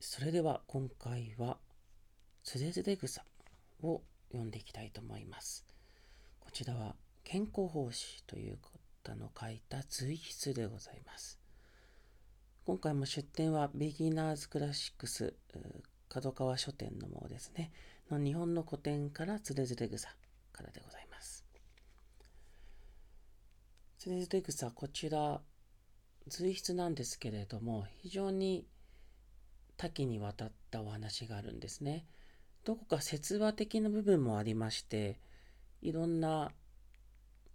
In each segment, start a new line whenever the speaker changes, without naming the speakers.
それでは今回はつれづれ草を読んでいきたいと思います。こちらは健康奉仕という方の書いた随筆でございます。今回も出典はビギナーズクラシックス角川書店のものですね。の日本の古典からつれづれ草からでございます。つれづれ草こちら随筆なんですけれども非常に多岐にわたったお話があるんですね。どこか説話的な部分もありましていろんな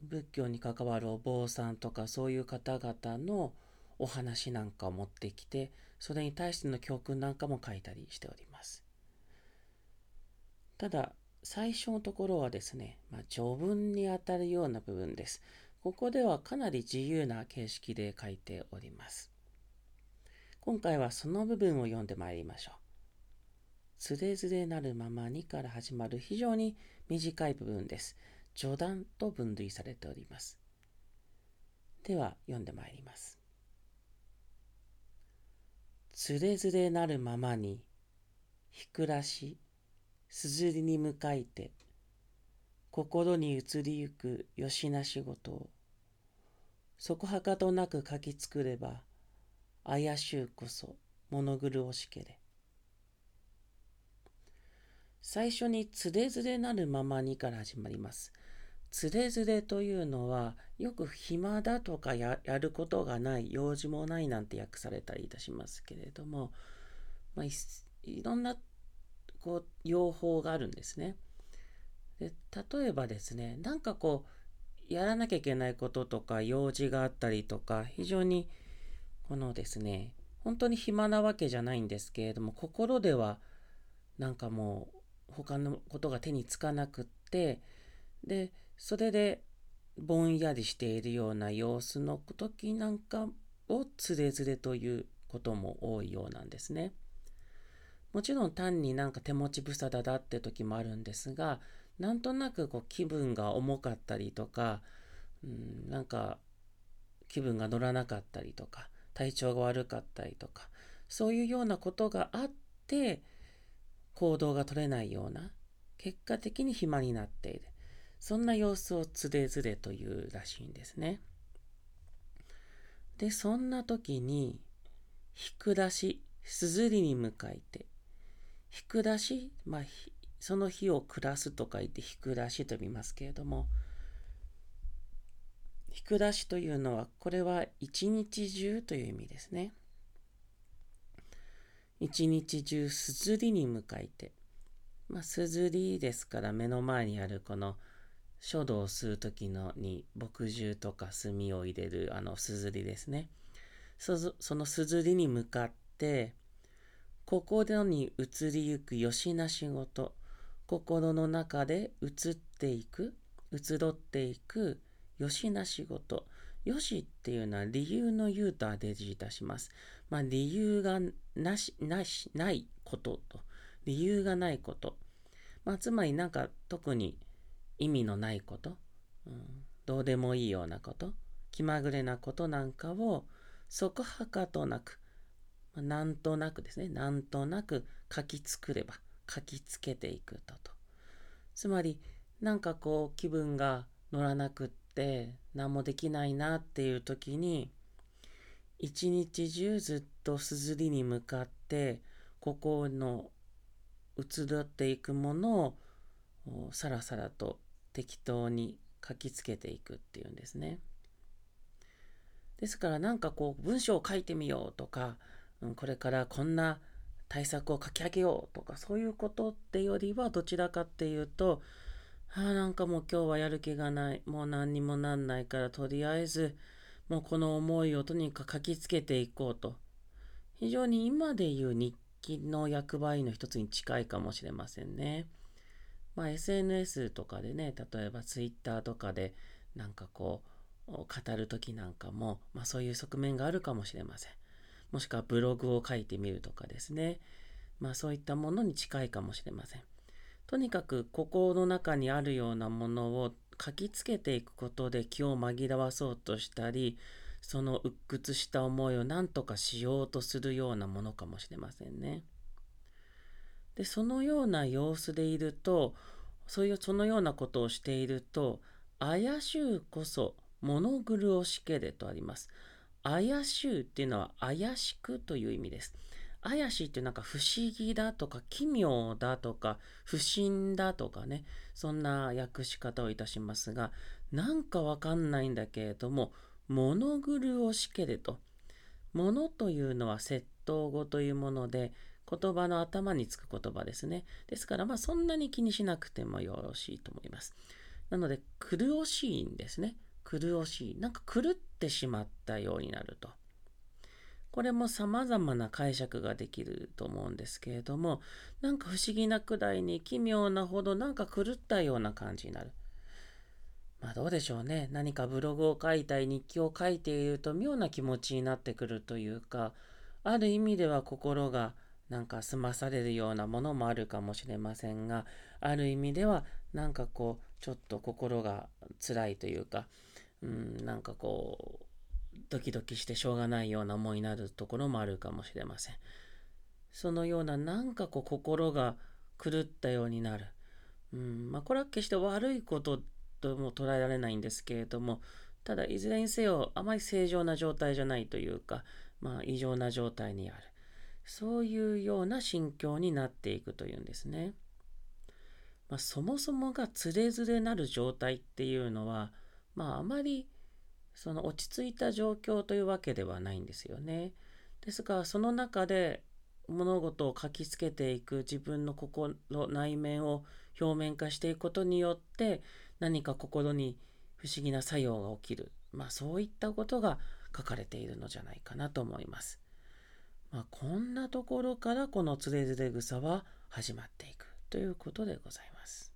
仏教に関わるお坊さんとかそういう方々のお話なんかを持ってきてそれに対しての教訓なんかも書いたりしております。ただ最初のところはですね、まあ、序文にあたるような部分です。ここではかなり自由な形式で書いております。今回はその部分を読んでまいりましょう。つれづれなるままにから始まる非常に短い部分です。序断と分類されております。では読んでまいります。つれづれなるままに、ひくらし、すずりに向かいて、心に移りゆくよしな仕事を、そこはかとなく書き作れば、怪しゅうこそ物狂おしけれ。最初につれづれなるままにから始まります。つれづれというのはよく暇だとかやることがない用事もないなんて訳されたりいたしますけれども、まあ、いろんなこう用法があるんですね。で例えばですねなんかこうやらなきゃいけないこととか用事があったりとか非常にこのですね本当に暇なわけじゃないんですけれども心ではなんかもう他のことが手につかなくってでそれでぼんやりしているような様子の時なんかをつれづれということも多いようなんですね。もちろん単になんか手持ち無沙汰だって時もあるんですがなんとなくこう気分が重かったりとか、うん、なんか気分が乗らなかったりとか体調が悪かったりとかそういうようなことがあって行動が取れないような結果的に暇になっている。そんな様子をつれづれというらしいんですね。でそんな時にひくだしすずりに向かいてひくだしまあその日を暮らすと書いてひくだしと呼びますけれどもひくだしというのは、これは一日中という意味ですね。一日中すずりに向かいて。まあ、すずりですから目の前にあるこの書道を吸う時のに墨汁とか墨を入れるあのすずりですね。そのすずりに向かって、ここでに移りゆくよしな仕事、心の中で移っていく、移ろっていくよしな仕事。よしっていうのは理由の言うと当て字いたします。まあ理由がなし、なし、ないことと。理由がないこと。まあつまりなんか特に意味のないこと。うん、どうでもいいようなこと。気まぐれなことなんかをそこはかとなく、まあ、なんとなくですね。なんとなく書き作れば書きつけていくとと。つまりなんかこう気分が乗らなくってって何もできないなっていう時に一日中ずっとすずりに向かってここの移っていくものをさらさらと適当に書きつけていくっていうんですね。ですからなんかこう文章を書いてみようとか、うん、これからこんな対策を書き上げようとかそういうことってよりはどちらかっていうとあ、なんかもう今日はやる気がない。もう何にもなんないから、とりあえず、もうこの思いをとにかく書きつけていこうと。非常に今で言う日記の役割の一つに近いかもしれませんね。まあ SNS とかでね、例えば Twitter とかでなんかこう、語るときなんかも、まあそういう側面があるかもしれません。もしくはブログを書いてみるとかですね。まあそういったものに近いかもしれません。とにかく心の中にあるようなものを書きつけていくことで気を紛らわそうとしたりその鬱屈した思いを何とかしようとするようなものかもしれませんね。でそのような様子でいるとそういうそのようなことをしていると怪しゅうこそ物苦しけれとあります。怪しゅうっていうのは怪しくという意味です。怪しいってなんか不思議だとか奇妙だとか不審だとかねそんな訳し方をいたしますがなんかわかんないんだけれども物苦しけれと。物というのは窃盗語というもので言葉の頭につく言葉ですね。ですからまあそんなに気にしなくてもよろしいと思います。なので苦しいんですね。苦しい。なんか狂ってしまったようになると。これも様々な解釈ができると思うんですけれども、なんか不思議なくらいに奇妙なほどなんか狂ったような感じになる。まあどうでしょうね。何かブログを書いたり日記を書いていると妙な気持ちになってくるというか、ある意味では心がなんか済まされるようなものもあるかもしれませんが、ある意味ではなんかこう、ちょっと心が辛いというか、うん、なんかこう、ドキドキしてしょうがないような思いになるところもあるかもしれません。そのようななんかこう心が狂ったようになる。うんまあ、これは決して悪いこととも捉えられないんですけれども、ただいずれにせよあまり正常な状態じゃないというか、まあ、異常な状態にある。そういうような心境になっていくというんですね。まあ、そもそもがつれづれなる状態っていうのは、まあ、あまりその落ち着いた状況というわけではないんですよね。ですがその中で物事を書きつけていく自分の心内面を表面化していくことによって何か心に不思議な作用が起きる、まあ、そういったことが書かれているのじゃないかなと思います。まあ、こんなところからこのつれづれ草は始まっていくということでございます。